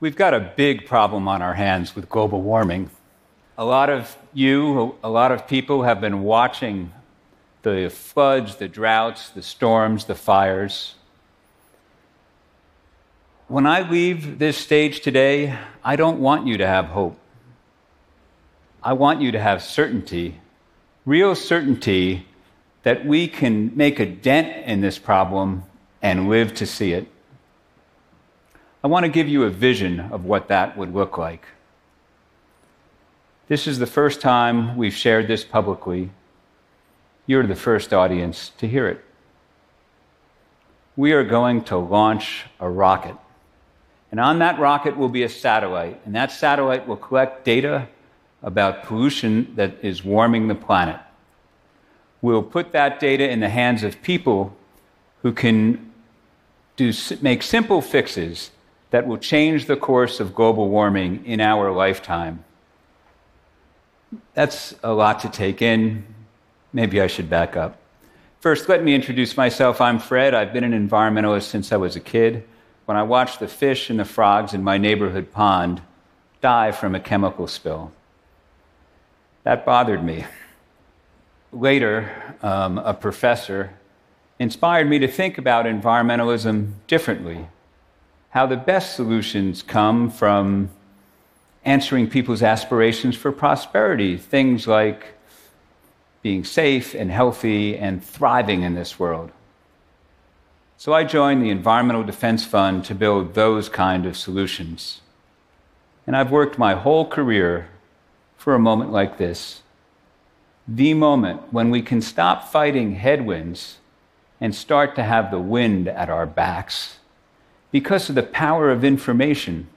We've got a big problem on our hands with global warming. A lot of you, a lot of people have been watching the floods, the droughts, the storms, the fires. When I leave this stage today, I don't want you to have hope. I want you to have certainty, real certainty that we can make a dent in this problem and live to see it. I want to give you a vision of what that would look like. This is the first time we've shared this publicly. You're the first audience to hear it. We are going to launch a rocket. And on that rocket will be a satellite, and that satellite will collect data about pollution that is warming the planet. We'll put that data in the hands of people who can do, make simple fixes that will change the course of global warming in our lifetime. That's a lot to take in. Maybe I should back up. First, let me introduce myself. I'm Fred. I've been an environmentalist since I was a kid. When I watched the fish and the frogs in my neighborhood pond die from a chemical spill, that bothered me. Later, um, a professor inspired me to think about environmentalism differently how the best solutions come from answering people's aspirations for prosperity, things like being safe and healthy and thriving in this world. So I joined the Environmental Defense Fund to build those kind of solutions. And I've worked my whole career for a moment like this the moment when we can stop fighting headwinds and start to have the wind at our backs because of the power of information,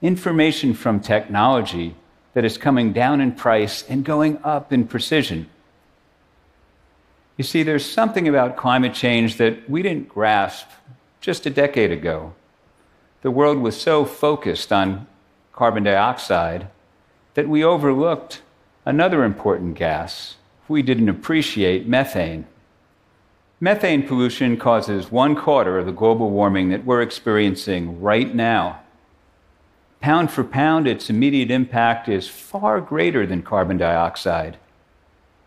information from technology that is coming down in price and going up in precision. You see, there's something about climate change that we didn't grasp just a decade ago. The world was so focused on carbon dioxide that we overlooked another important gas. We didn't appreciate methane. Methane pollution causes one quarter of the global warming that we're experiencing right now. Pound for pound, its immediate impact is far greater than carbon dioxide,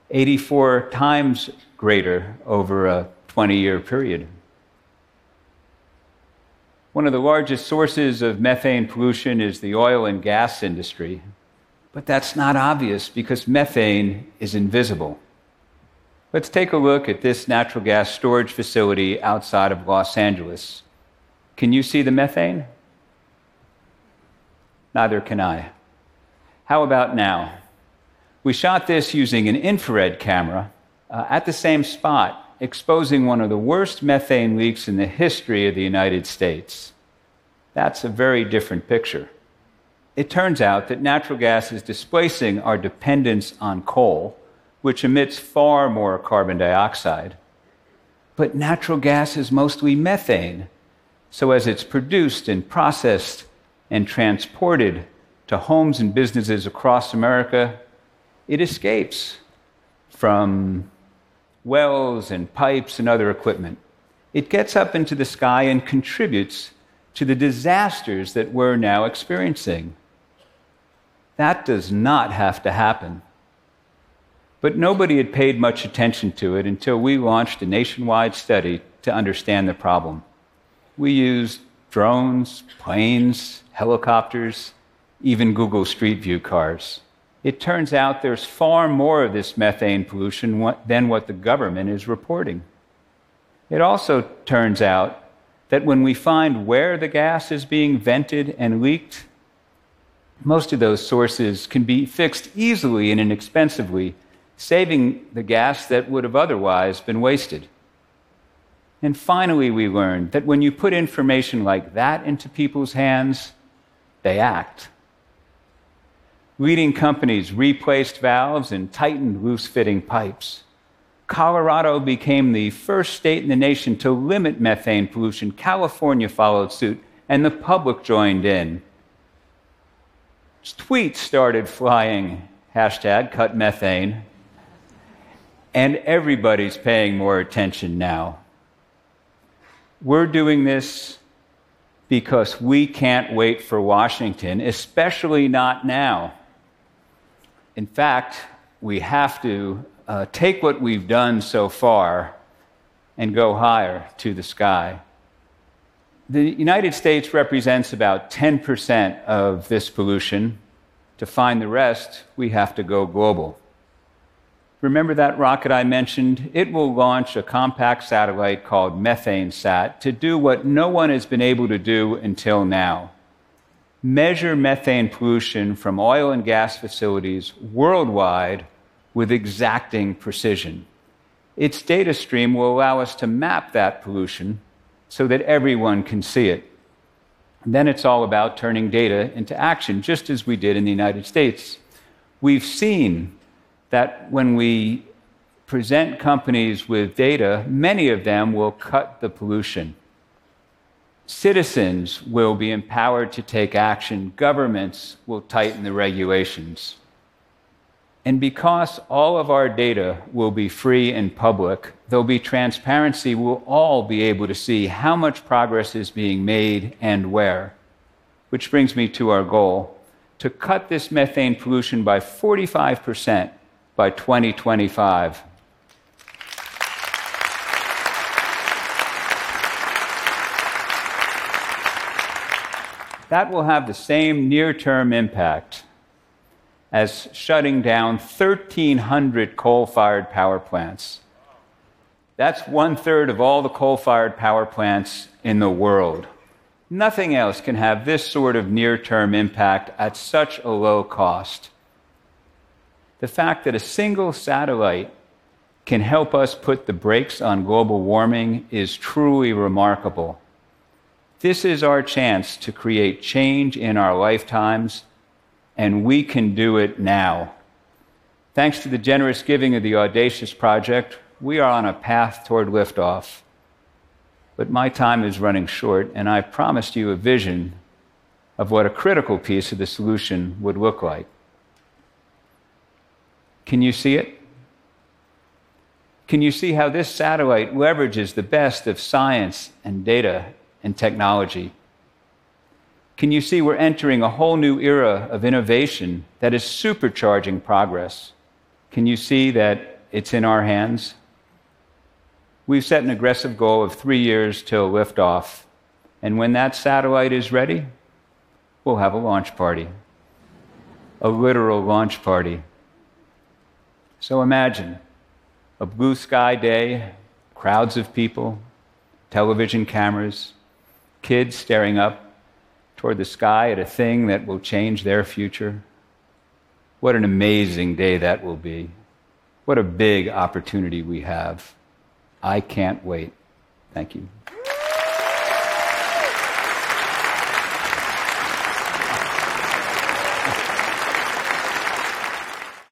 84 times greater over a 20 year period. One of the largest sources of methane pollution is the oil and gas industry, but that's not obvious because methane is invisible. Let's take a look at this natural gas storage facility outside of Los Angeles. Can you see the methane? Neither can I. How about now? We shot this using an infrared camera uh, at the same spot, exposing one of the worst methane leaks in the history of the United States. That's a very different picture. It turns out that natural gas is displacing our dependence on coal which emits far more carbon dioxide. But natural gas is mostly methane. So as it's produced and processed and transported to homes and businesses across America, it escapes from wells and pipes and other equipment. It gets up into the sky and contributes to the disasters that we're now experiencing. That does not have to happen. But nobody had paid much attention to it until we launched a nationwide study to understand the problem. We used drones, planes, helicopters, even Google Street View cars. It turns out there's far more of this methane pollution than what the government is reporting. It also turns out that when we find where the gas is being vented and leaked, most of those sources can be fixed easily and inexpensively saving the gas that would have otherwise been wasted. And finally, we learned that when you put information like that into people's hands, they act. Leading companies replaced valves and tightened loose fitting pipes. Colorado became the first state in the nation to limit methane pollution. California followed suit, and the public joined in. Tweets started flying hashtag cut methane and everybody's paying more attention now. We're doing this because we can't wait for Washington, especially not now. In fact, we have to uh, take what we've done so far and go higher to the sky. The United States represents about 10% of this pollution. To find the rest, we have to go global. Remember that rocket I mentioned? It will launch a compact satellite called MethaneSat to do what no one has been able to do until now measure methane pollution from oil and gas facilities worldwide with exacting precision. Its data stream will allow us to map that pollution so that everyone can see it. And then it's all about turning data into action, just as we did in the United States. We've seen that when we present companies with data, many of them will cut the pollution. Citizens will be empowered to take action, governments will tighten the regulations. And because all of our data will be free and public, there'll be transparency, we'll all be able to see how much progress is being made and where. Which brings me to our goal to cut this methane pollution by 45% by 2025. That will have the same near term impact as shutting down 1,300 coal fired power plants. That's one third of all the coal fired power plants in the world. Nothing else can have this sort of near term impact at such a low cost the fact that a single satellite can help us put the brakes on global warming is truly remarkable. This is our chance to create change in our lifetimes, and we can do it now. Thanks to the generous giving of the Audacious Project, we are on a path toward liftoff. But my time is running short, and I promised you a vision of what a critical piece of the solution would look like. Can you see it? Can you see how this satellite leverages the best of science and data and technology? Can you see we're entering a whole new era of innovation that is supercharging progress? Can you see that it's in our hands? We've set an aggressive goal of three years till liftoff, and when that satellite is ready, we'll have a launch party. A literal launch party. So imagine a blue sky day, crowds of people, television cameras, kids staring up toward the sky at a thing that will change their future. What an amazing day that will be. What a big opportunity we have. I can't wait. Thank you.